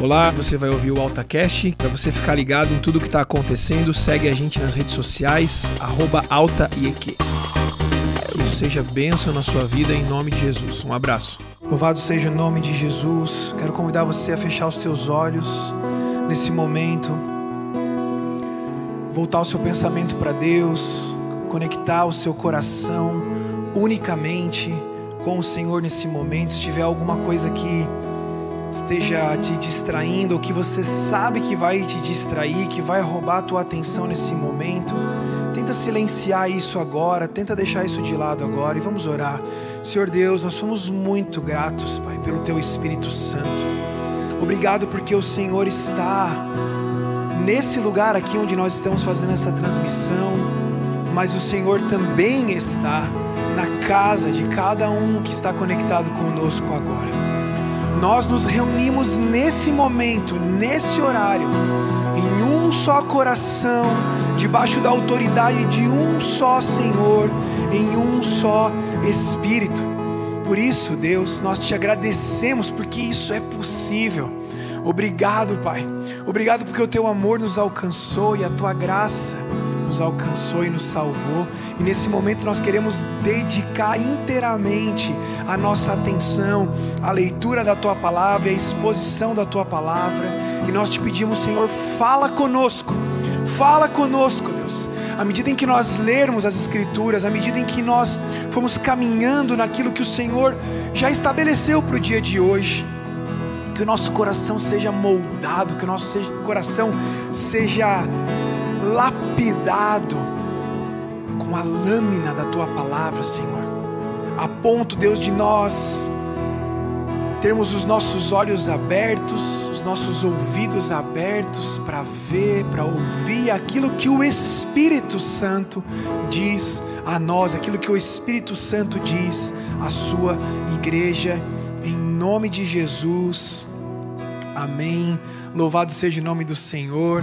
Olá, você vai ouvir o AltaCast. Para você ficar ligado em tudo que está acontecendo, segue a gente nas redes sociais, AltaIEQ. Que isso seja bênção na sua vida em nome de Jesus. Um abraço. Louvado seja o nome de Jesus. Quero convidar você a fechar os teus olhos nesse momento. Voltar o seu pensamento para Deus, conectar o seu coração unicamente com o Senhor nesse momento. Se tiver alguma coisa que esteja te distraindo, ou que você sabe que vai te distrair, que vai roubar a tua atenção nesse momento, tenta silenciar isso agora, tenta deixar isso de lado agora e vamos orar. Senhor Deus, nós somos muito gratos, Pai, pelo teu Espírito Santo. Obrigado porque o Senhor está nesse lugar aqui onde nós estamos fazendo essa transmissão, mas o Senhor também está na casa de cada um que está conectado conosco agora nós nos reunimos nesse momento, nesse horário, em um só coração, debaixo da autoridade de um só Senhor, em um só Espírito. Por isso, Deus, nós te agradecemos porque isso é possível. Obrigado, Pai. Obrigado porque o teu amor nos alcançou e a tua graça nos alcançou e nos salvou. E nesse momento nós queremos dedicar inteiramente a nossa atenção à leitura da tua palavra, à exposição da tua palavra. E nós te pedimos, Senhor, fala conosco. Fala conosco, Deus. À medida em que nós lermos as Escrituras, à medida em que nós fomos caminhando naquilo que o Senhor já estabeleceu para o dia de hoje, que o nosso coração seja moldado, que o nosso coração seja lapidado com a lâmina da tua palavra, Senhor, a ponto, Deus, de nós termos os nossos olhos abertos, os nossos ouvidos abertos para ver, para ouvir aquilo que o Espírito Santo diz a nós, aquilo que o Espírito Santo diz à sua igreja, em nome de Jesus. Amém. Louvado seja o nome do Senhor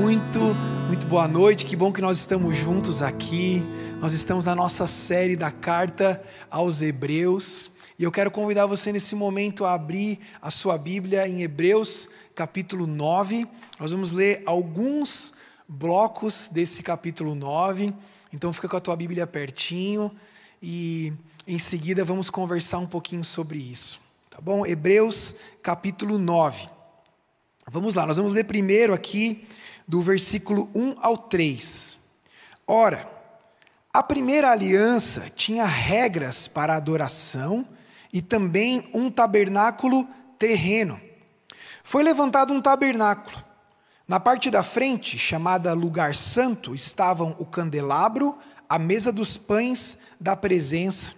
muito, muito boa noite. Que bom que nós estamos juntos aqui. Nós estamos na nossa série da carta aos Hebreus. E eu quero convidar você nesse momento a abrir a sua Bíblia em Hebreus, capítulo 9. Nós vamos ler alguns blocos desse capítulo 9. Então fica com a tua Bíblia pertinho e em seguida vamos conversar um pouquinho sobre isso. Tá bom? Hebreus, capítulo 9. Vamos lá, nós vamos ler primeiro aqui do versículo 1 ao 3. Ora, a primeira aliança tinha regras para adoração e também um tabernáculo terreno. Foi levantado um tabernáculo. Na parte da frente, chamada Lugar Santo, estavam o candelabro, a mesa dos pães da presença.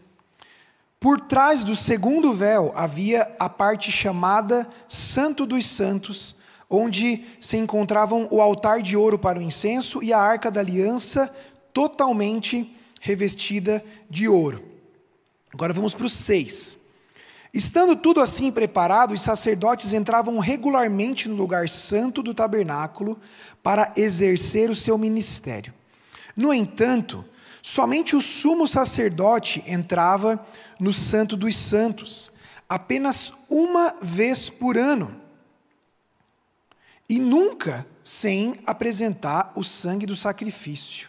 Por trás do segundo véu havia a parte chamada Santo dos Santos, onde se encontravam o altar de ouro para o incenso e a arca da aliança totalmente revestida de ouro. Agora vamos para o 6. Estando tudo assim preparado, os sacerdotes entravam regularmente no lugar santo do tabernáculo para exercer o seu ministério. No entanto, somente o sumo sacerdote entrava no Santo dos Santos, apenas uma vez por ano e nunca sem apresentar o sangue do sacrifício,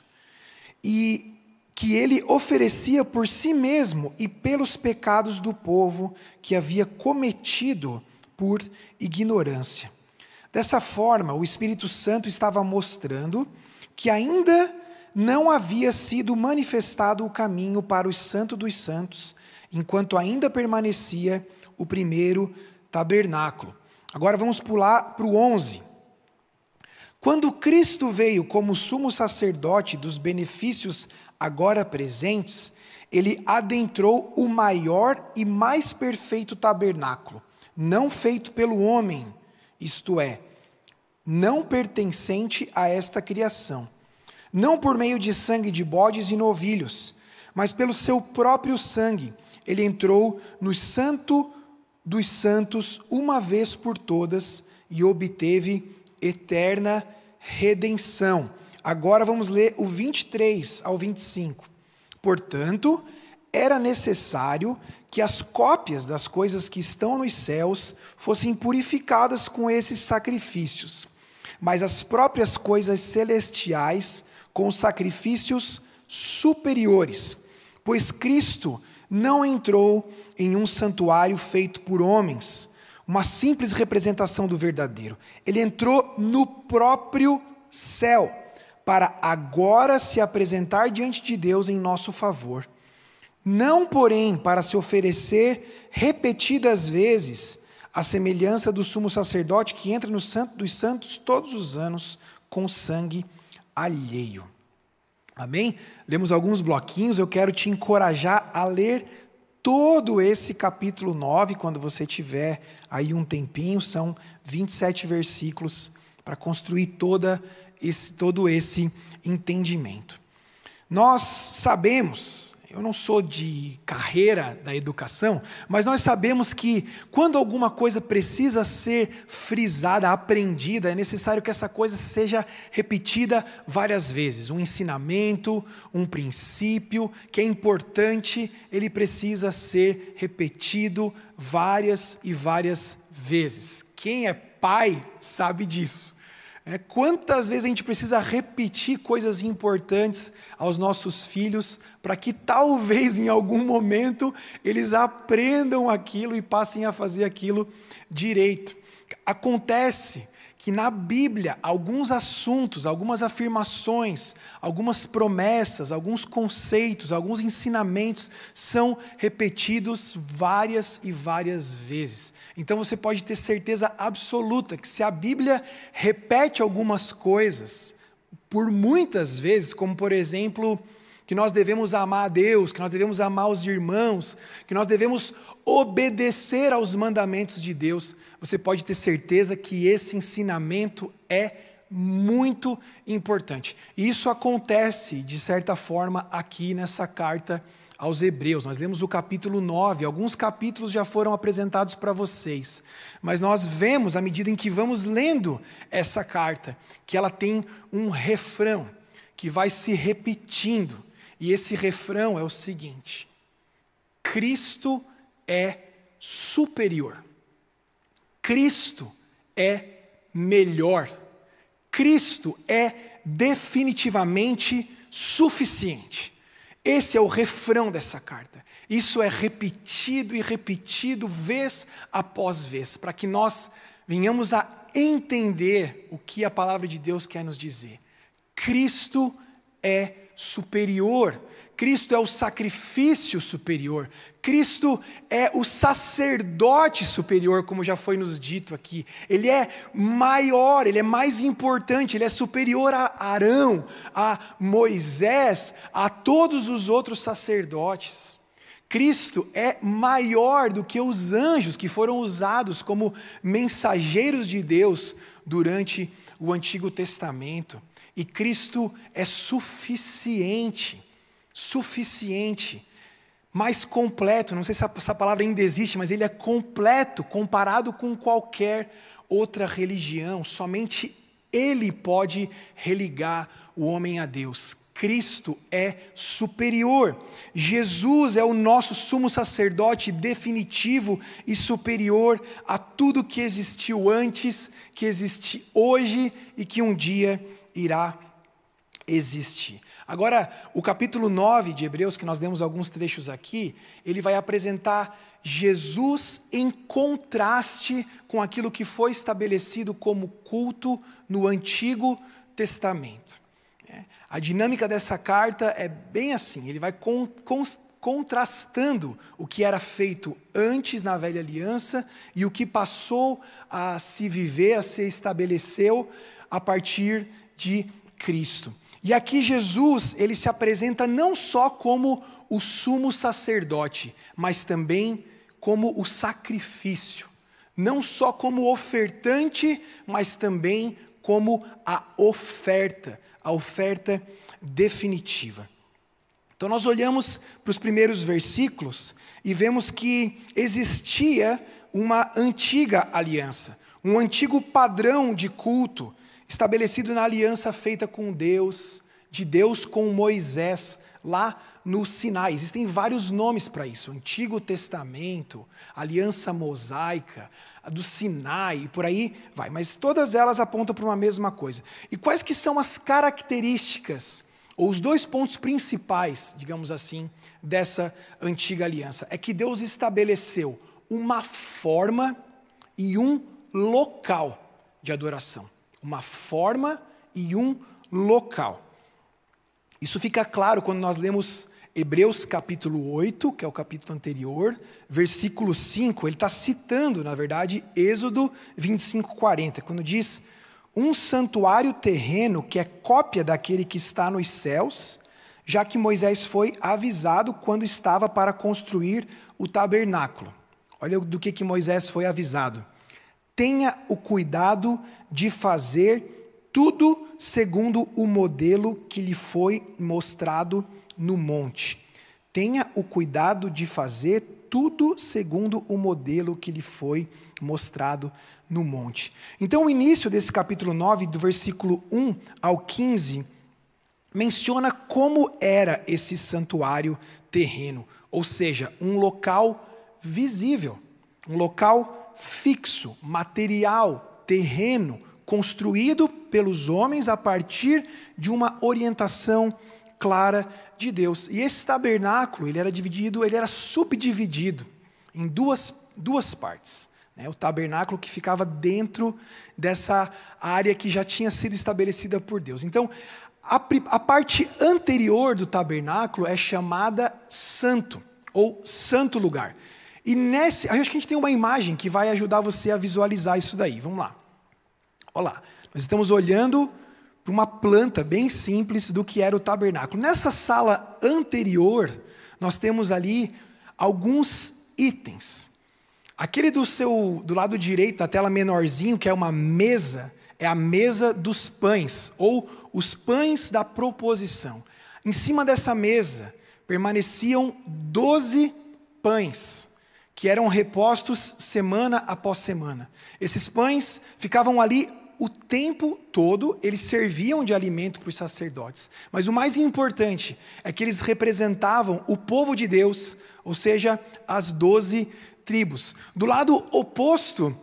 e que ele oferecia por si mesmo e pelos pecados do povo que havia cometido por ignorância. Dessa forma, o Espírito Santo estava mostrando que ainda não havia sido manifestado o caminho para o Santo dos Santos, enquanto ainda permanecia o primeiro tabernáculo. Agora vamos pular para o 11. Quando Cristo veio como sumo sacerdote dos benefícios agora presentes, ele adentrou o maior e mais perfeito tabernáculo, não feito pelo homem, isto é, não pertencente a esta criação, não por meio de sangue de bodes e novilhos, mas pelo seu próprio sangue. Ele entrou no santo dos santos uma vez por todas e obteve eterna redenção. Agora vamos ler o 23 ao 25. Portanto, era necessário que as cópias das coisas que estão nos céus fossem purificadas com esses sacrifícios, mas as próprias coisas celestiais com sacrifícios superiores, pois Cristo não entrou em um santuário feito por homens, uma simples representação do verdadeiro. Ele entrou no próprio céu, para agora se apresentar diante de Deus em nosso favor. Não, porém, para se oferecer repetidas vezes, a semelhança do sumo sacerdote que entra no Santo dos Santos todos os anos com sangue alheio. Amém? Lemos alguns bloquinhos, eu quero te encorajar a ler todo esse capítulo 9, quando você tiver aí um tempinho, são 27 versículos para construir toda esse, todo esse entendimento. Nós sabemos, eu não sou de carreira da educação, mas nós sabemos que quando alguma coisa precisa ser frisada, aprendida, é necessário que essa coisa seja repetida várias vezes. Um ensinamento, um princípio que é importante, ele precisa ser repetido várias e várias vezes. Quem é pai sabe disso. É, quantas vezes a gente precisa repetir coisas importantes aos nossos filhos para que talvez em algum momento eles aprendam aquilo e passem a fazer aquilo direito? Acontece que na Bíblia alguns assuntos, algumas afirmações, algumas promessas, alguns conceitos, alguns ensinamentos são repetidos várias e várias vezes. Então você pode ter certeza absoluta que se a Bíblia repete algumas coisas por muitas vezes, como por exemplo, que nós devemos amar a Deus, que nós devemos amar os irmãos, que nós devemos obedecer aos mandamentos de Deus, você pode ter certeza que esse ensinamento é muito importante. E isso acontece, de certa forma, aqui nessa carta aos Hebreus. Nós lemos o capítulo 9, alguns capítulos já foram apresentados para vocês, mas nós vemos, à medida em que vamos lendo essa carta, que ela tem um refrão que vai se repetindo. E esse refrão é o seguinte: Cristo é superior. Cristo é melhor. Cristo é definitivamente suficiente. Esse é o refrão dessa carta. Isso é repetido e repetido vez após vez, para que nós venhamos a entender o que a palavra de Deus quer nos dizer. Cristo é superior. Cristo é o sacrifício superior. Cristo é o sacerdote superior, como já foi nos dito aqui. Ele é maior, ele é mais importante, ele é superior a Arão, a Moisés, a todos os outros sacerdotes. Cristo é maior do que os anjos que foram usados como mensageiros de Deus durante o Antigo Testamento. E Cristo é suficiente, suficiente, mais completo. Não sei se essa palavra ainda existe, mas ele é completo comparado com qualquer outra religião. Somente ele pode religar o homem a Deus. Cristo é superior. Jesus é o nosso sumo sacerdote definitivo e superior a tudo que existiu antes, que existe hoje e que um dia irá existir. Agora, o capítulo 9 de Hebreus, que nós demos alguns trechos aqui, ele vai apresentar Jesus em contraste com aquilo que foi estabelecido como culto no Antigo Testamento. É, a dinâmica dessa carta é bem assim: ele vai con, con, contrastando o que era feito antes na velha aliança e o que passou a se viver, a se estabeleceu a partir de Cristo. E aqui Jesus, ele se apresenta não só como o sumo sacerdote, mas também como o sacrifício. Não só como ofertante, mas também como a oferta, a oferta definitiva. Então nós olhamos para os primeiros versículos e vemos que existia uma antiga aliança, um antigo padrão de culto estabelecido na aliança feita com Deus de Deus com Moisés lá no Sinai. Existem vários nomes para isso: Antigo Testamento, Aliança Mosaica, do Sinai, e por aí vai. Mas todas elas apontam para uma mesma coisa. E quais que são as características, ou os dois pontos principais, digamos assim, dessa antiga aliança? É que Deus estabeleceu uma forma e um local de adoração. Uma forma e um local. Isso fica claro quando nós lemos Hebreus capítulo 8, que é o capítulo anterior, versículo 5, ele está citando, na verdade, Êxodo 25, 40, quando diz: Um santuário terreno que é cópia daquele que está nos céus, já que Moisés foi avisado quando estava para construir o tabernáculo. Olha do que, que Moisés foi avisado. Tenha o cuidado de fazer tudo segundo o modelo que lhe foi mostrado no monte. Tenha o cuidado de fazer tudo segundo o modelo que lhe foi mostrado no monte. Então, o início desse capítulo 9, do versículo 1 ao 15, menciona como era esse santuário terreno, ou seja, um local visível, um local fixo, material, terreno, construído pelos homens a partir de uma orientação clara de Deus. E esse tabernáculo, ele era dividido, ele era subdividido em duas, duas partes. Né? O tabernáculo que ficava dentro dessa área que já tinha sido estabelecida por Deus. Então, a, a parte anterior do tabernáculo é chamada santo, ou santo lugar. E nesse, acho que a gente tem uma imagem que vai ajudar você a visualizar isso daí. Vamos lá. Olha lá. Nós estamos olhando para uma planta bem simples do que era o tabernáculo. Nessa sala anterior, nós temos ali alguns itens. Aquele do seu do lado direito da tela menorzinho, que é uma mesa, é a mesa dos pães ou os pães da proposição. Em cima dessa mesa permaneciam doze pães que eram repostos semana após semana. Esses pães ficavam ali o tempo todo, eles serviam de alimento para os sacerdotes. Mas o mais importante é que eles representavam o povo de Deus, ou seja, as doze tribos. Do lado oposto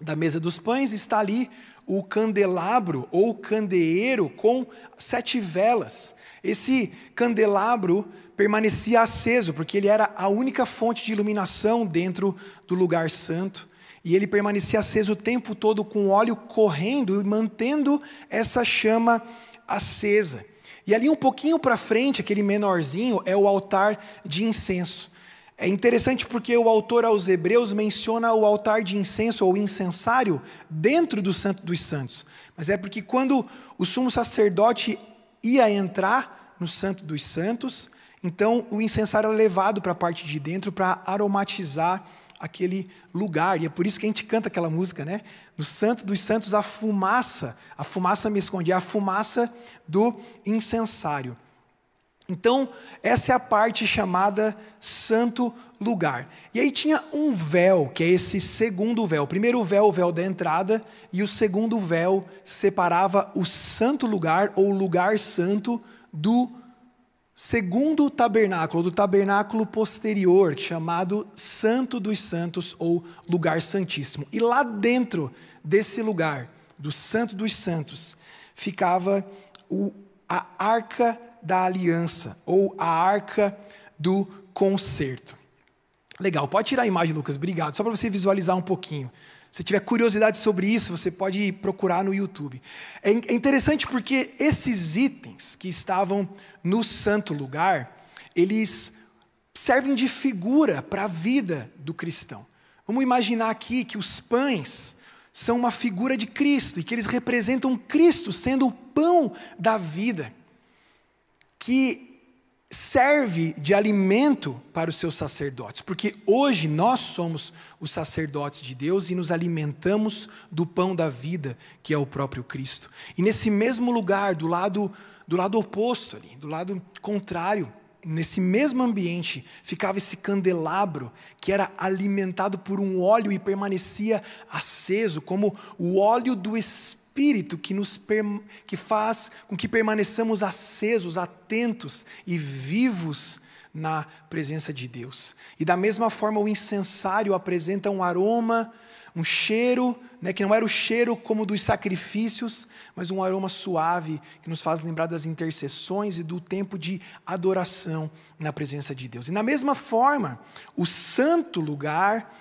da mesa dos pães está ali o candelabro ou candeeiro com sete velas. Esse candelabro permanecia aceso, porque ele era a única fonte de iluminação dentro do lugar santo. E ele permanecia aceso o tempo todo com óleo correndo e mantendo essa chama acesa. E ali um pouquinho para frente, aquele menorzinho, é o altar de incenso. É interessante porque o autor aos Hebreus menciona o altar de incenso ou incensário dentro do Santo dos Santos. Mas é porque quando o sumo sacerdote ia entrar no Santo dos Santos, então o incensário era levado para a parte de dentro para aromatizar aquele lugar. E é por isso que a gente canta aquela música, né? No Santo dos Santos, a fumaça, a fumaça me esconde, é a fumaça do incensário. Então, essa é a parte chamada santo lugar. E aí tinha um véu, que é esse segundo véu. O primeiro véu, o véu da entrada, e o segundo véu separava o santo lugar, ou lugar santo, do segundo tabernáculo, do tabernáculo posterior, chamado Santo dos Santos ou Lugar Santíssimo. E lá dentro desse lugar, do Santo dos Santos, ficava o, a Arca da Aliança ou a Arca do Concerto. Legal, pode tirar a imagem, Lucas, obrigado, só para você visualizar um pouquinho. Se tiver curiosidade sobre isso, você pode procurar no YouTube. É, é interessante porque esses itens que estavam no santo lugar, eles servem de figura para a vida do cristão. Vamos imaginar aqui que os pães são uma figura de Cristo e que eles representam Cristo sendo o pão da vida. Que serve de alimento para os seus sacerdotes, porque hoje nós somos os sacerdotes de Deus e nos alimentamos do pão da vida, que é o próprio Cristo. E nesse mesmo lugar, do lado do lado oposto ali, do lado contrário, nesse mesmo ambiente, ficava esse candelabro que era alimentado por um óleo e permanecia aceso, como o óleo do Espírito espírito que nos que faz com que permaneçamos acesos, atentos e vivos na presença de Deus. E da mesma forma o incensário apresenta um aroma, um cheiro, né, que não era o cheiro como dos sacrifícios, mas um aroma suave que nos faz lembrar das intercessões e do tempo de adoração na presença de Deus. E na mesma forma, o santo lugar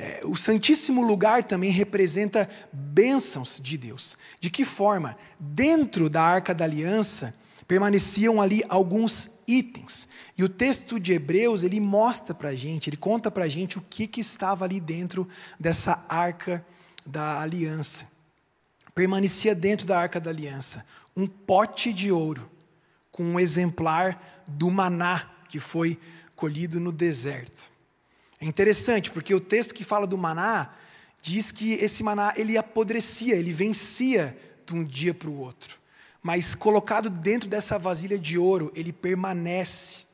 é, o Santíssimo Lugar também representa bênçãos de Deus. De que forma? Dentro da Arca da Aliança permaneciam ali alguns itens. E o texto de Hebreus, ele mostra para a gente, ele conta para a gente o que, que estava ali dentro dessa Arca da Aliança. Permanecia dentro da Arca da Aliança um pote de ouro com um exemplar do maná que foi colhido no deserto. É interessante, porque o texto que fala do maná diz que esse maná ele apodrecia, ele vencia de um dia para o outro. Mas colocado dentro dessa vasilha de ouro, ele permanece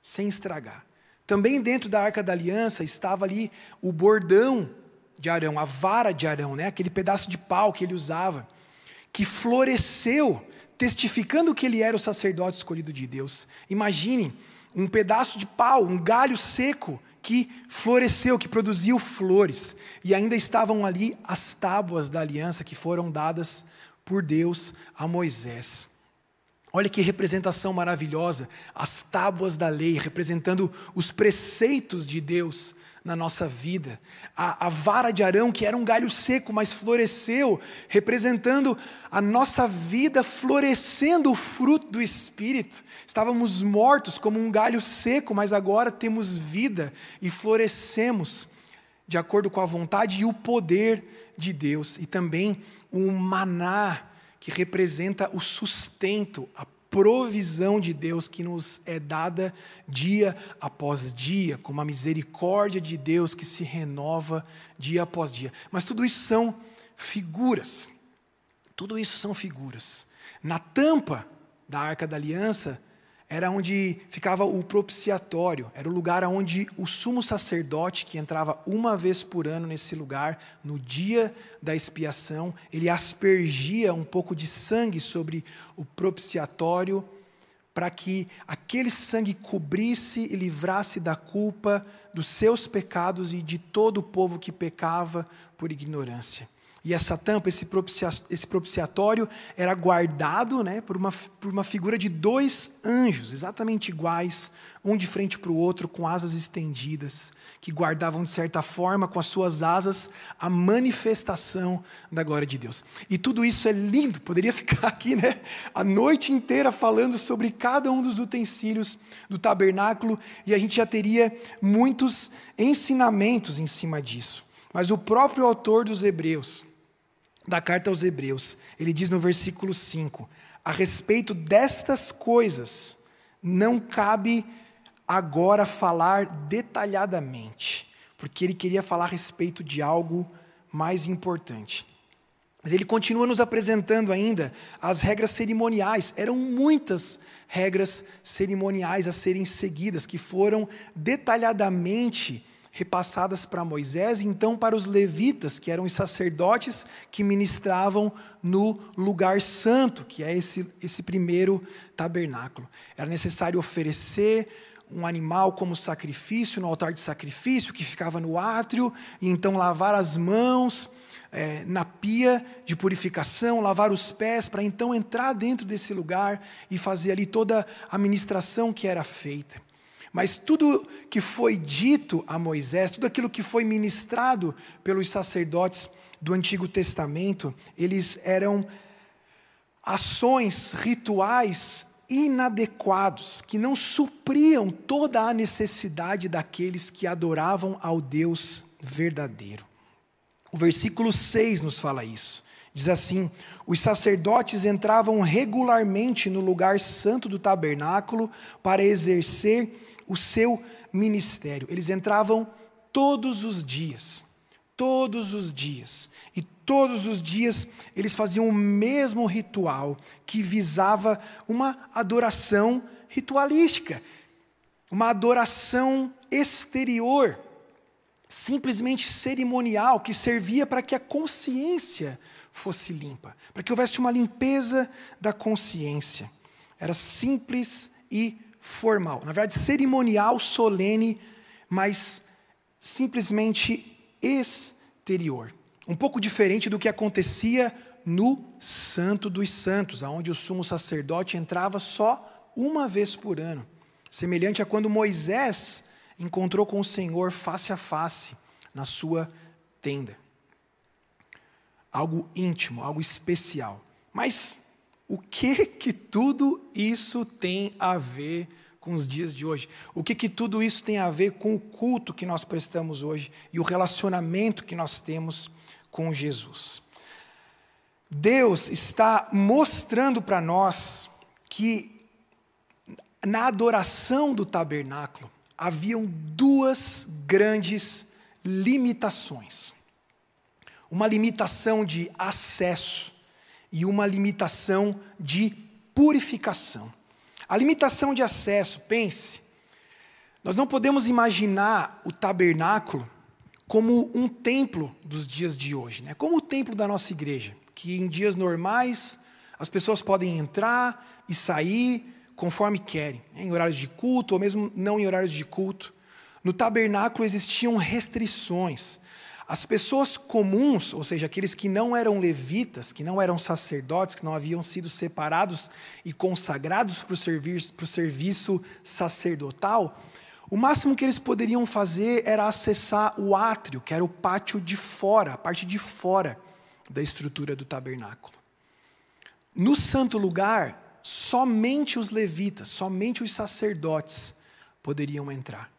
sem estragar. Também dentro da arca da aliança estava ali o bordão de Arão, a vara de Arão, né? aquele pedaço de pau que ele usava, que floresceu, testificando que ele era o sacerdote escolhido de Deus. Imagine um pedaço de pau, um galho seco, que floresceu, que produziu flores. E ainda estavam ali as tábuas da aliança que foram dadas por Deus a Moisés. Olha que representação maravilhosa, as tábuas da lei, representando os preceitos de Deus na nossa vida. A, a, vara de Arão, que era um galho seco, mas floresceu, representando a nossa vida florescendo o fruto do Espírito. Estávamos mortos como um galho seco, mas agora temos vida e florescemos de acordo com a vontade e o poder de Deus. E também o maná, que representa o sustento, a provisão de Deus que nos é dada dia após dia, com uma misericórdia de Deus que se renova dia após dia. Mas tudo isso são figuras. Tudo isso são figuras. Na tampa da arca da aliança era onde ficava o propiciatório, era o lugar onde o sumo sacerdote, que entrava uma vez por ano nesse lugar, no dia da expiação, ele aspergia um pouco de sangue sobre o propiciatório, para que aquele sangue cobrisse e livrasse da culpa dos seus pecados e de todo o povo que pecava por ignorância. E essa tampa, esse, propiciatório, era guardado né, por, uma, por uma figura de dois anjos, exatamente iguais, um de frente para o outro, com asas estendidas, que guardavam, de certa forma, com as suas asas, a manifestação da glória de Deus. E tudo isso é lindo, poderia ficar aqui né, a noite inteira falando sobre cada um dos utensílios do tabernáculo, e a gente já teria muitos ensinamentos em cima disso. Mas o próprio autor dos Hebreus, da carta aos Hebreus. Ele diz no versículo 5: A respeito destas coisas, não cabe agora falar detalhadamente, porque ele queria falar a respeito de algo mais importante. Mas ele continua nos apresentando ainda as regras cerimoniais. Eram muitas regras cerimoniais a serem seguidas, que foram detalhadamente repassadas para Moisés e então para os levitas, que eram os sacerdotes que ministravam no lugar santo, que é esse, esse primeiro tabernáculo. Era necessário oferecer um animal como sacrifício no altar de sacrifício que ficava no átrio, e então lavar as mãos é, na pia de purificação, lavar os pés, para então entrar dentro desse lugar e fazer ali toda a ministração que era feita. Mas tudo que foi dito a Moisés, tudo aquilo que foi ministrado pelos sacerdotes do Antigo Testamento, eles eram ações rituais inadequados, que não supriam toda a necessidade daqueles que adoravam ao Deus verdadeiro. O versículo 6 nos fala isso. Diz assim: os sacerdotes entravam regularmente no lugar santo do tabernáculo para exercer o seu ministério. Eles entravam todos os dias, todos os dias. E todos os dias eles faziam o mesmo ritual que visava uma adoração ritualística, uma adoração exterior. simplesmente cerimonial que servia para que a consciência fosse limpa, para que houvesse uma limpeza da consciência. Era simples e formal. Na verdade, cerimonial, solene, mas simplesmente exterior. Um pouco diferente do que acontecia no Santo dos Santos, aonde o sumo sacerdote entrava só uma vez por ano. Semelhante a quando Moisés encontrou com o Senhor face a face na sua tenda. Algo íntimo, algo especial. Mas o que que tudo isso tem a ver com os dias de hoje? O que que tudo isso tem a ver com o culto que nós prestamos hoje e o relacionamento que nós temos com Jesus? Deus está mostrando para nós que na adoração do tabernáculo haviam duas grandes limitações. Uma limitação de acesso e uma limitação de purificação. A limitação de acesso, pense, nós não podemos imaginar o tabernáculo como um templo dos dias de hoje, né? como o templo da nossa igreja, que em dias normais as pessoas podem entrar e sair conforme querem, né? em horários de culto ou mesmo não em horários de culto. No tabernáculo existiam restrições. As pessoas comuns, ou seja, aqueles que não eram levitas, que não eram sacerdotes, que não haviam sido separados e consagrados para o serviço, serviço sacerdotal, o máximo que eles poderiam fazer era acessar o átrio, que era o pátio de fora, a parte de fora da estrutura do tabernáculo. No santo lugar, somente os levitas, somente os sacerdotes poderiam entrar.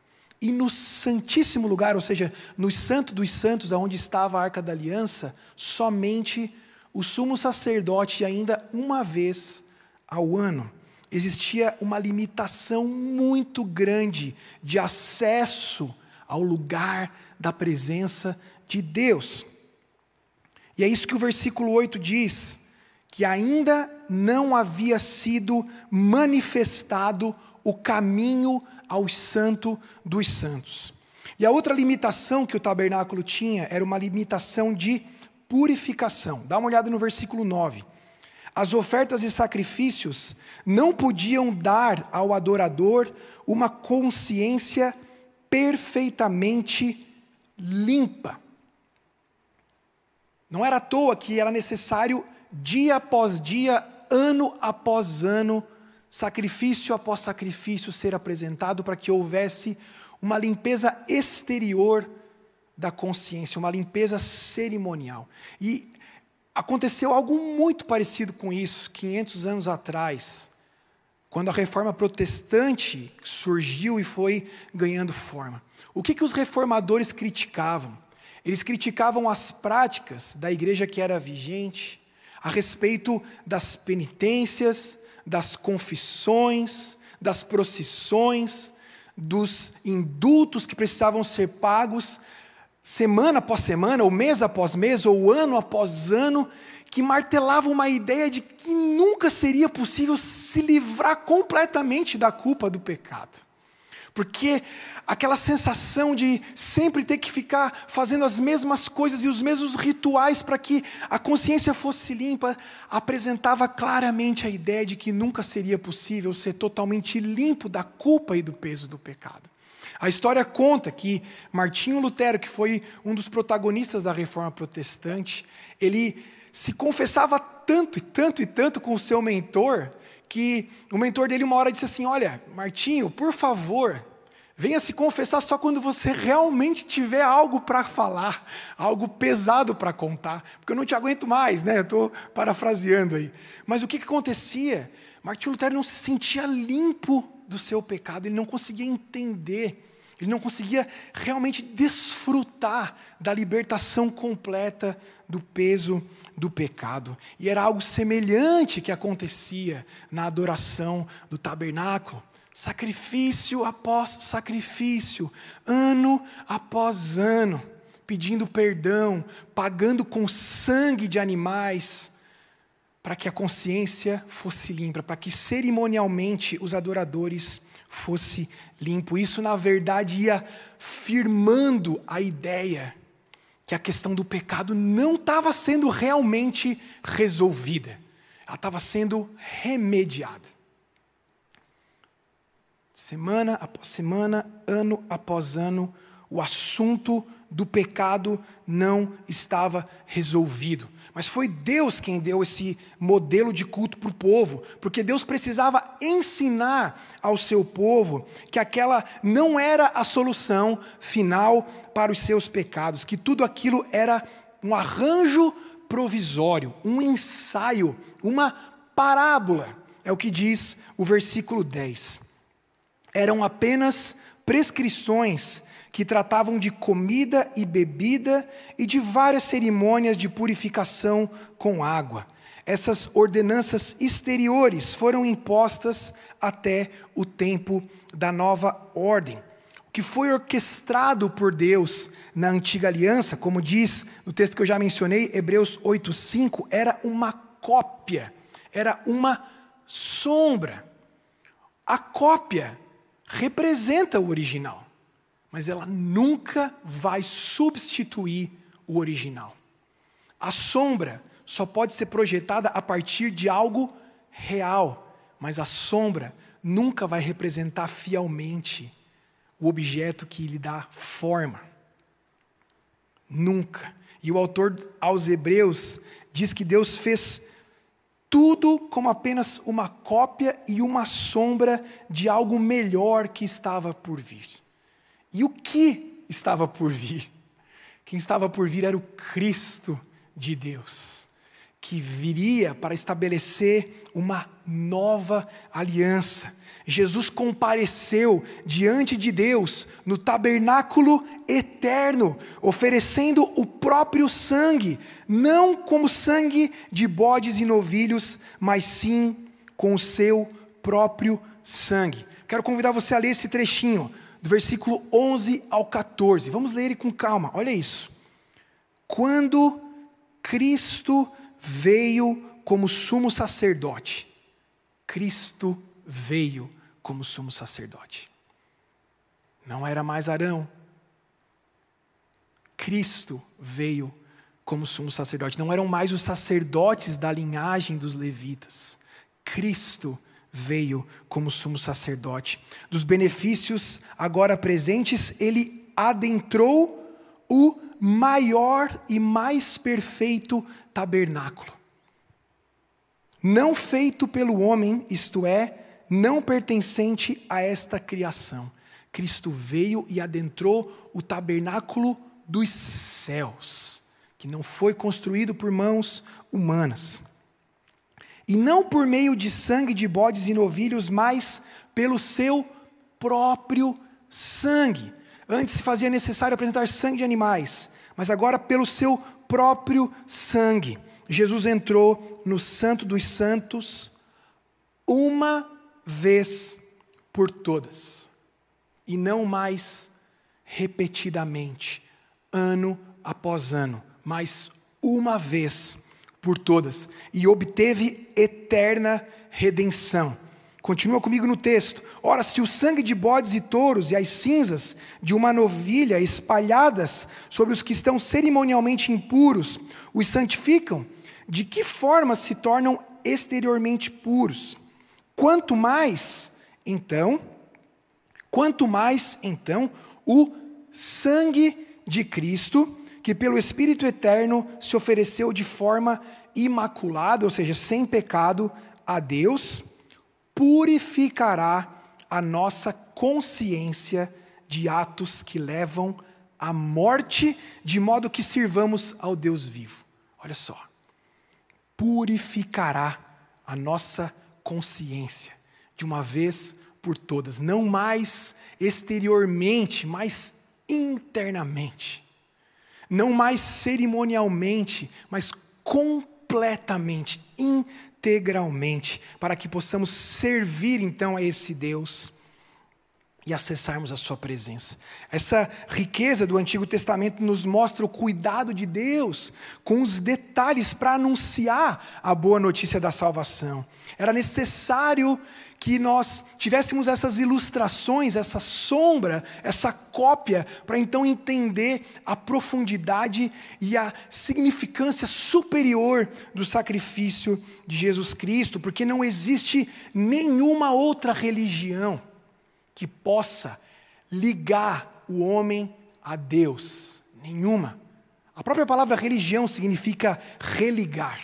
E no Santíssimo Lugar, ou seja, no Santo dos Santos, onde estava a Arca da Aliança, somente o sumo sacerdote, ainda uma vez ao ano, existia uma limitação muito grande de acesso ao lugar da presença de Deus. E é isso que o versículo 8 diz: que ainda não havia sido manifestado o caminho ao Santo dos Santos. E a outra limitação que o tabernáculo tinha era uma limitação de purificação. Dá uma olhada no versículo 9. As ofertas e sacrifícios não podiam dar ao adorador uma consciência perfeitamente limpa. Não era à toa que era necessário, dia após dia, ano após ano, sacrifício após sacrifício ser apresentado para que houvesse uma limpeza exterior da consciência, uma limpeza cerimonial. E aconteceu algo muito parecido com isso 500 anos atrás, quando a reforma protestante surgiu e foi ganhando forma. O que, que os reformadores criticavam? Eles criticavam as práticas da igreja que era vigente a respeito das penitências, das confissões, das procissões, dos indultos que precisavam ser pagos semana após semana, ou mês após mês, ou ano após ano, que martelavam uma ideia de que nunca seria possível se livrar completamente da culpa do pecado. Porque aquela sensação de sempre ter que ficar fazendo as mesmas coisas e os mesmos rituais para que a consciência fosse limpa, apresentava claramente a ideia de que nunca seria possível ser totalmente limpo da culpa e do peso do pecado. A história conta que Martinho Lutero, que foi um dos protagonistas da reforma protestante, ele se confessava tanto e tanto e tanto com o seu mentor, que o mentor dele uma hora disse assim: Olha, Martinho, por favor, Venha se confessar só quando você realmente tiver algo para falar, algo pesado para contar, porque eu não te aguento mais, né? Eu estou parafraseando aí. Mas o que, que acontecia? Martinho Lutero não se sentia limpo do seu pecado, ele não conseguia entender, ele não conseguia realmente desfrutar da libertação completa do peso do pecado. E era algo semelhante que acontecia na adoração do tabernáculo sacrifício após sacrifício, ano após ano, pedindo perdão, pagando com sangue de animais, para que a consciência fosse limpa, para que cerimonialmente os adoradores fosse limpo. Isso, na verdade, ia firmando a ideia que a questão do pecado não estava sendo realmente resolvida, ela estava sendo remediada. Semana após semana, ano após ano, o assunto do pecado não estava resolvido. Mas foi Deus quem deu esse modelo de culto para o povo, porque Deus precisava ensinar ao seu povo que aquela não era a solução final para os seus pecados, que tudo aquilo era um arranjo provisório, um ensaio, uma parábola. É o que diz o versículo 10. Eram apenas prescrições que tratavam de comida e bebida e de várias cerimônias de purificação com água. Essas ordenanças exteriores foram impostas até o tempo da nova ordem. O que foi orquestrado por Deus na antiga aliança, como diz no texto que eu já mencionei, Hebreus 8:5, era uma cópia, era uma sombra. A cópia representa o original mas ela nunca vai substituir o original. A sombra só pode ser projetada a partir de algo real, mas a sombra nunca vai representar fielmente o objeto que lhe dá forma. Nunca. E o autor aos Hebreus diz que Deus fez tudo como apenas uma cópia e uma sombra de algo melhor que estava por vir. E o que estava por vir? Quem estava por vir era o Cristo de Deus, que viria para estabelecer uma nova aliança. Jesus compareceu diante de Deus no tabernáculo eterno, oferecendo o próprio sangue, não como sangue de bodes e novilhos, mas sim com o seu próprio sangue. Quero convidar você a ler esse trechinho do versículo 11 ao 14. Vamos ler ele com calma, olha isso. Quando Cristo veio como sumo sacerdote, Cristo veio como sumo sacerdote. Não era mais Arão. Cristo veio como sumo sacerdote. Não eram mais os sacerdotes da linhagem dos levitas. Cristo veio como sumo sacerdote. Dos benefícios agora presentes, ele adentrou o maior e mais perfeito tabernáculo. Não feito pelo homem, isto é, não pertencente a esta criação. Cristo veio e adentrou o tabernáculo dos céus, que não foi construído por mãos humanas e não por meio de sangue de bodes e novilhos, mas pelo seu próprio sangue. Antes se fazia necessário apresentar sangue de animais, mas agora pelo seu próprio sangue. Jesus entrou no Santo dos Santos uma vez por todas, e não mais repetidamente, ano após ano, mas uma vez por todas e obteve eterna redenção. Continua comigo no texto. Ora, se o sangue de bodes e touros e as cinzas de uma novilha espalhadas sobre os que estão cerimonialmente impuros os santificam, de que forma se tornam exteriormente puros? Quanto mais, então, quanto mais, então, o sangue de Cristo, que pelo Espírito Eterno se ofereceu de forma imaculada, ou seja, sem pecado, a Deus, purificará a nossa consciência de atos que levam à morte, de modo que sirvamos ao Deus vivo. Olha só. Purificará a nossa consciência de uma vez por todas, não mais exteriormente, mas internamente não mais cerimonialmente, mas completamente, integralmente, para que possamos servir então a esse Deus e acessarmos a Sua presença. Essa riqueza do Antigo Testamento nos mostra o cuidado de Deus com os detalhes para anunciar a boa notícia da salvação. Era necessário que nós tivéssemos essas ilustrações, essa sombra, essa cópia, para então entender a profundidade e a significância superior do sacrifício de Jesus Cristo, porque não existe nenhuma outra religião que possa ligar o homem a Deus. Nenhuma. A própria palavra religião significa religar.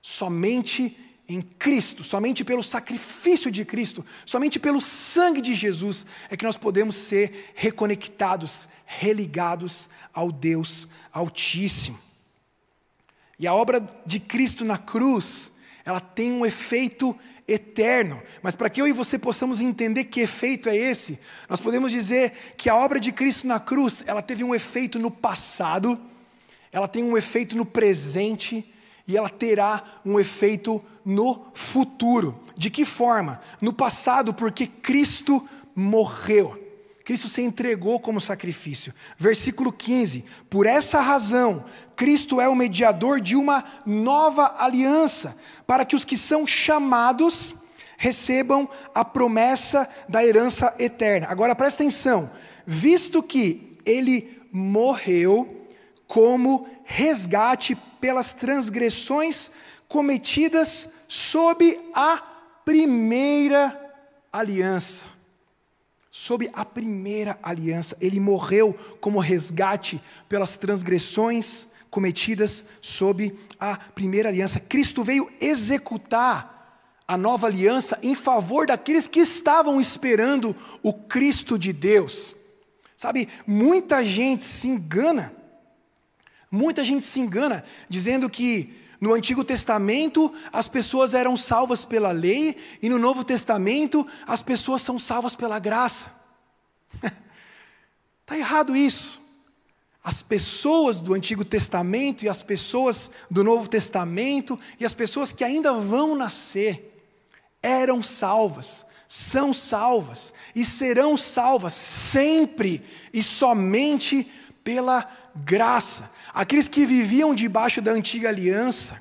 Somente em Cristo, somente pelo sacrifício de Cristo, somente pelo sangue de Jesus é que nós podemos ser reconectados, religados ao Deus Altíssimo. E a obra de Cristo na cruz, ela tem um efeito eterno. Mas para que eu e você possamos entender que efeito é esse, nós podemos dizer que a obra de Cristo na cruz, ela teve um efeito no passado, ela tem um efeito no presente e ela terá um efeito no futuro. De que forma? No passado, porque Cristo morreu. Cristo se entregou como sacrifício. Versículo 15: Por essa razão, Cristo é o mediador de uma nova aliança, para que os que são chamados recebam a promessa da herança eterna. Agora presta atenção: visto que ele morreu como resgate pelas transgressões cometidas sob a primeira aliança. Sob a primeira aliança, ele morreu como resgate pelas transgressões cometidas sob a primeira aliança. Cristo veio executar a nova aliança em favor daqueles que estavam esperando o Cristo de Deus. Sabe, muita gente se engana, muita gente se engana dizendo que no Antigo Testamento, as pessoas eram salvas pela lei, e no Novo Testamento, as pessoas são salvas pela graça. Está errado isso. As pessoas do Antigo Testamento e as pessoas do Novo Testamento e as pessoas que ainda vão nascer eram salvas, são salvas e serão salvas sempre e somente pela graça. Aqueles que viviam debaixo da antiga aliança,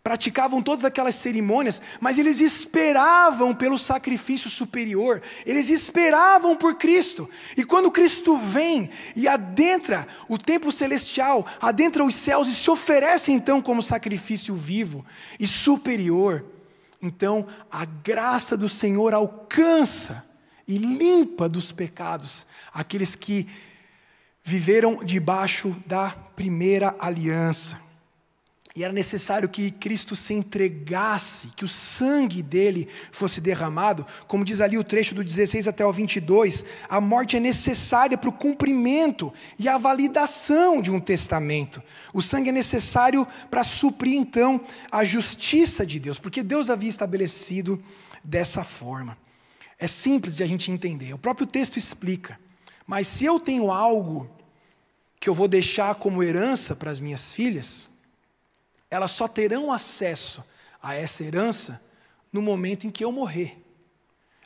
praticavam todas aquelas cerimônias, mas eles esperavam pelo sacrifício superior, eles esperavam por Cristo. E quando Cristo vem e adentra o templo celestial, adentra os céus e se oferece então como sacrifício vivo e superior, então a graça do Senhor alcança e limpa dos pecados aqueles que viveram debaixo da primeira aliança. E era necessário que Cristo se entregasse, que o sangue dele fosse derramado, como diz ali o trecho do 16 até o 22, a morte é necessária para o cumprimento e a validação de um testamento. O sangue é necessário para suprir então a justiça de Deus, porque Deus havia estabelecido dessa forma. É simples de a gente entender, o próprio texto explica. Mas se eu tenho algo que eu vou deixar como herança para as minhas filhas, elas só terão acesso a essa herança no momento em que eu morrer.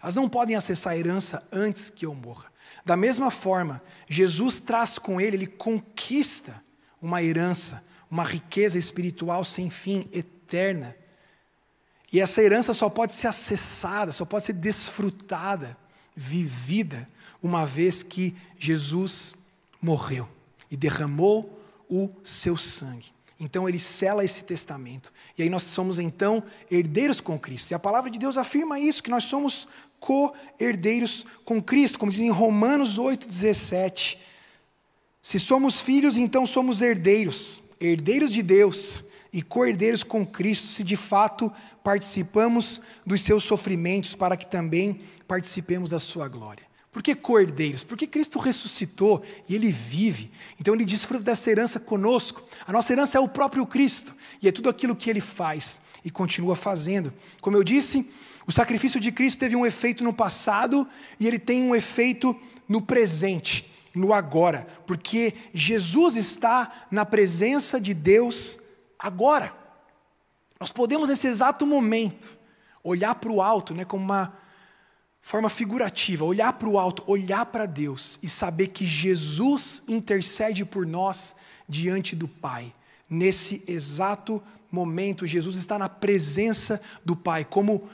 Elas não podem acessar a herança antes que eu morra. Da mesma forma, Jesus traz com ele, ele conquista uma herança, uma riqueza espiritual sem fim, eterna. E essa herança só pode ser acessada, só pode ser desfrutada, vivida, uma vez que Jesus morreu e derramou o seu sangue. Então ele sela esse testamento. E aí nós somos então herdeiros com Cristo. E a palavra de Deus afirma isso, que nós somos co-herdeiros com Cristo, como diz em Romanos 8,17. Se somos filhos, então somos herdeiros, herdeiros de Deus e co-herdeiros com Cristo, se de fato participamos dos seus sofrimentos, para que também participemos da sua glória. Por que cordeiros? Porque Cristo ressuscitou e Ele vive. Então Ele desfruta dessa herança conosco. A nossa herança é o próprio Cristo. E é tudo aquilo que Ele faz e continua fazendo. Como eu disse, o sacrifício de Cristo teve um efeito no passado e ele tem um efeito no presente, no agora. Porque Jesus está na presença de Deus agora. Nós podemos, nesse exato momento, olhar para o alto, né, como uma forma figurativa, olhar para o alto, olhar para Deus e saber que Jesus intercede por nós diante do Pai. Nesse exato momento, Jesus está na presença do Pai, como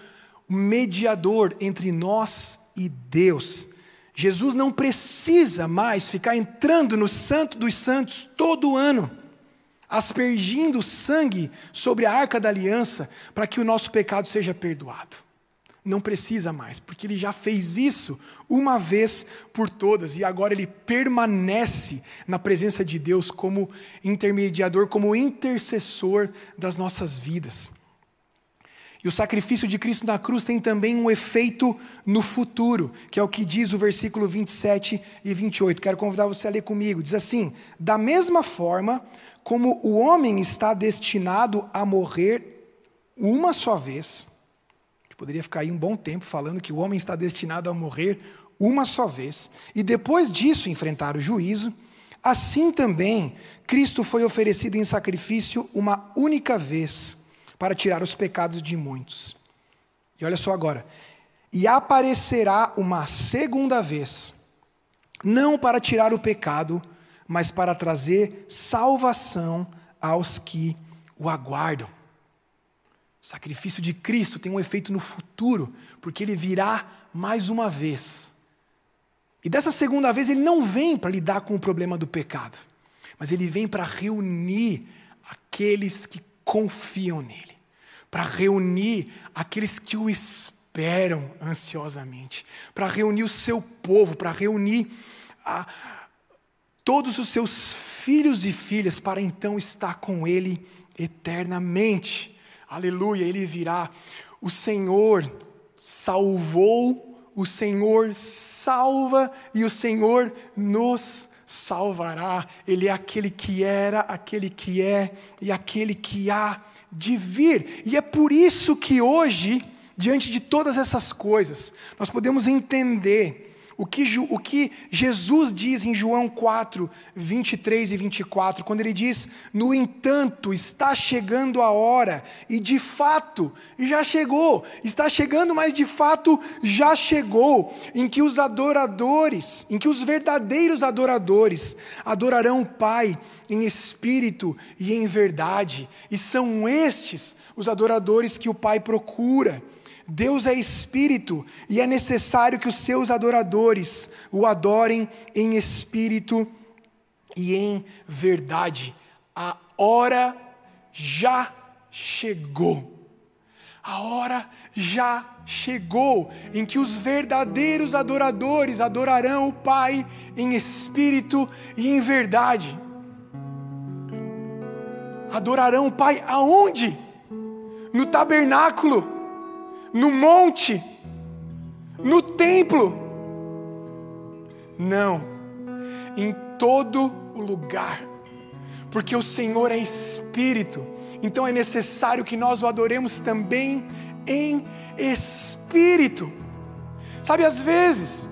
mediador entre nós e Deus. Jesus não precisa mais ficar entrando no Santo dos Santos todo ano, aspergindo sangue sobre a arca da aliança para que o nosso pecado seja perdoado não precisa mais, porque ele já fez isso uma vez por todas e agora ele permanece na presença de Deus como intermediador, como intercessor das nossas vidas. E o sacrifício de Cristo na cruz tem também um efeito no futuro, que é o que diz o versículo 27 e 28. Quero convidar você a ler comigo. Diz assim: Da mesma forma como o homem está destinado a morrer uma só vez, Poderia ficar aí um bom tempo falando que o homem está destinado a morrer uma só vez e depois disso enfrentar o juízo. Assim também, Cristo foi oferecido em sacrifício uma única vez para tirar os pecados de muitos. E olha só agora. E aparecerá uma segunda vez, não para tirar o pecado, mas para trazer salvação aos que o aguardam. Sacrifício de Cristo tem um efeito no futuro, porque ele virá mais uma vez. E dessa segunda vez ele não vem para lidar com o problema do pecado, mas ele vem para reunir aqueles que confiam nele, para reunir aqueles que o esperam ansiosamente, para reunir o seu povo, para reunir a, todos os seus filhos e filhas, para então estar com ele eternamente. Aleluia, ele virá. O Senhor salvou, o Senhor salva e o Senhor nos salvará. Ele é aquele que era, aquele que é e aquele que há de vir. E é por isso que hoje, diante de todas essas coisas, nós podemos entender o que, o que Jesus diz em João 4, 23 e 24, quando ele diz: No entanto, está chegando a hora, e de fato já chegou, está chegando, mas de fato já chegou, em que os adoradores, em que os verdadeiros adoradores adorarão o Pai em espírito e em verdade, e são estes os adoradores que o Pai procura. Deus é espírito e é necessário que os seus adoradores o adorem em espírito e em verdade. A hora já chegou. A hora já chegou em que os verdadeiros adoradores adorarão o Pai em espírito e em verdade. Adorarão o Pai aonde? No tabernáculo no monte, no templo. Não, em todo o lugar, porque o Senhor é Espírito, então é necessário que nós o adoremos também em Espírito. Sabe, às vezes,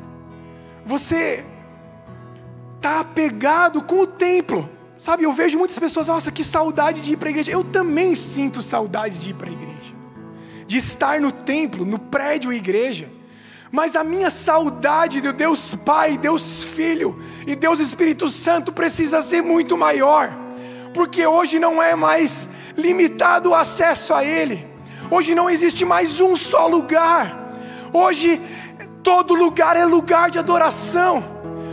você está apegado com o templo. Sabe, eu vejo muitas pessoas, nossa, que saudade de ir para a igreja. Eu também sinto saudade de ir para a igreja de estar no templo, no prédio igreja. Mas a minha saudade de Deus Pai, Deus Filho e Deus Espírito Santo precisa ser muito maior, porque hoje não é mais limitado o acesso a Ele, hoje não existe mais um só lugar, hoje todo lugar é lugar de adoração,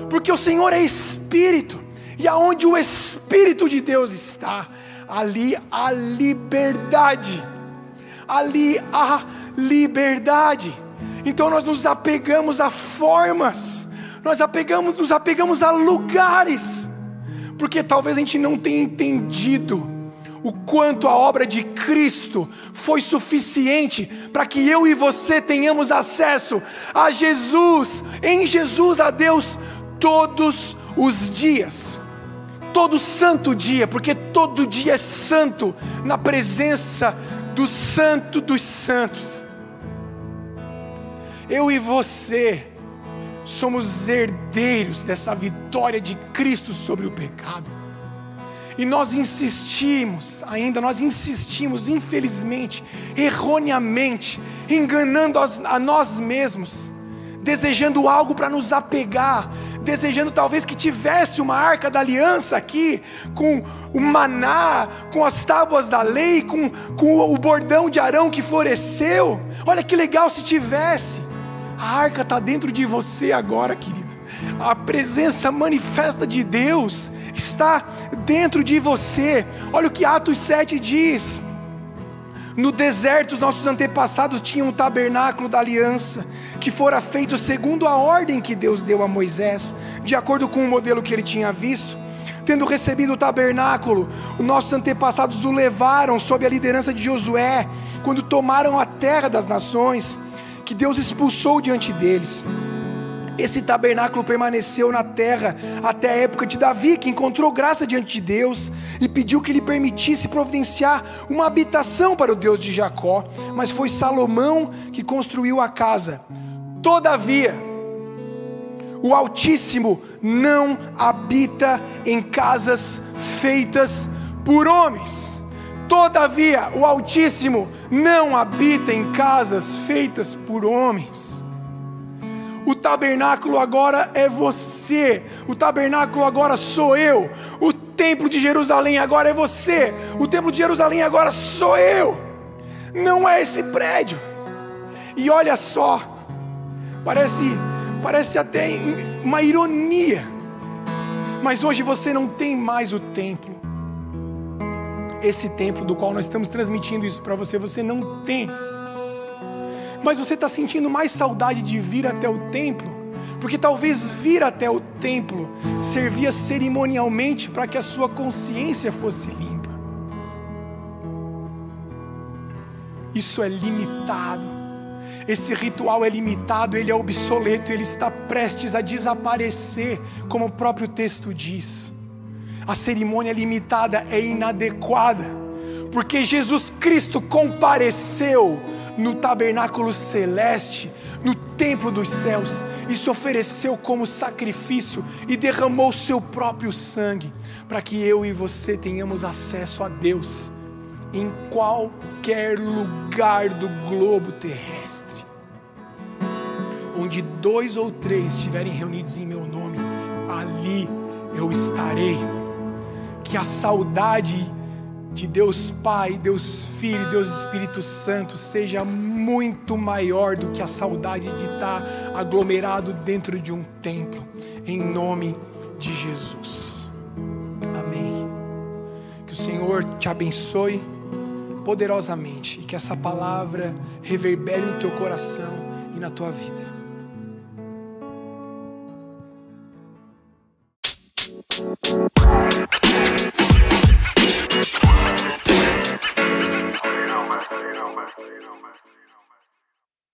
porque o Senhor é Espírito, e aonde o Espírito de Deus está, ali há liberdade ali há liberdade. Então nós nos apegamos a formas, nós apegamos, nos apegamos a lugares, porque talvez a gente não tenha entendido o quanto a obra de Cristo foi suficiente para que eu e você tenhamos acesso a Jesus, em Jesus a Deus todos os dias. Todo santo dia, porque todo dia é santo na presença do Santo dos Santos. Eu e você somos herdeiros dessa vitória de Cristo sobre o pecado. E nós insistimos, ainda nós insistimos, infelizmente, erroneamente, enganando a nós mesmos, desejando algo para nos apegar, desejando talvez que tivesse uma arca da aliança aqui, com o maná, com as tábuas da lei, com, com o bordão de Arão que floresceu. Olha que legal se tivesse. A arca está dentro de você agora, querido. A presença manifesta de Deus está dentro de você. Olha o que Atos 7 diz. No deserto, os nossos antepassados tinham um tabernáculo da aliança, que fora feito segundo a ordem que Deus deu a Moisés, de acordo com o modelo que ele tinha visto. Tendo recebido o tabernáculo, os nossos antepassados o levaram sob a liderança de Josué, quando tomaram a terra das nações, que Deus expulsou diante deles. Esse tabernáculo permaneceu na terra até a época de Davi, que encontrou graça diante de Deus e pediu que lhe permitisse providenciar uma habitação para o Deus de Jacó. Mas foi Salomão que construiu a casa. Todavia, o Altíssimo não habita em casas feitas por homens. Todavia, o Altíssimo não habita em casas feitas por homens. O tabernáculo agora é você. O tabernáculo agora sou eu. O templo de Jerusalém agora é você. O templo de Jerusalém agora sou eu. Não é esse prédio. E olha só, parece, parece até uma ironia. Mas hoje você não tem mais o templo. Esse templo do qual nós estamos transmitindo isso para você, você não tem mas você está sentindo mais saudade de vir até o templo, porque talvez vir até o templo servia cerimonialmente para que a sua consciência fosse limpa. Isso é limitado. Esse ritual é limitado, ele é obsoleto, ele está prestes a desaparecer, como o próprio texto diz. A cerimônia limitada é inadequada, porque Jesus Cristo compareceu no tabernáculo celeste, no templo dos céus, e se ofereceu como sacrifício e derramou seu próprio sangue, para que eu e você tenhamos acesso a Deus em qualquer lugar do globo terrestre. Onde dois ou três estiverem reunidos em meu nome, ali eu estarei. Que a saudade de Deus Pai, Deus Filho, Deus Espírito Santo seja muito maior do que a saudade de estar aglomerado dentro de um templo, em nome de Jesus. Amém. Que o Senhor te abençoe poderosamente e que essa palavra reverbere no teu coração e na tua vida.